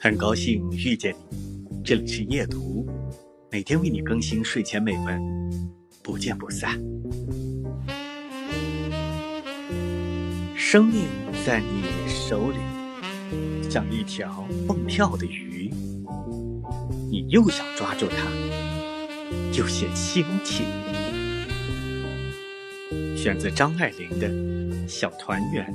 很高兴遇见你这里是夜读每天为你更新睡前美文不见不散。生命在你手里像一条蹦跳的鱼你又想抓住它又嫌腥气选择张爱玲的小团圆。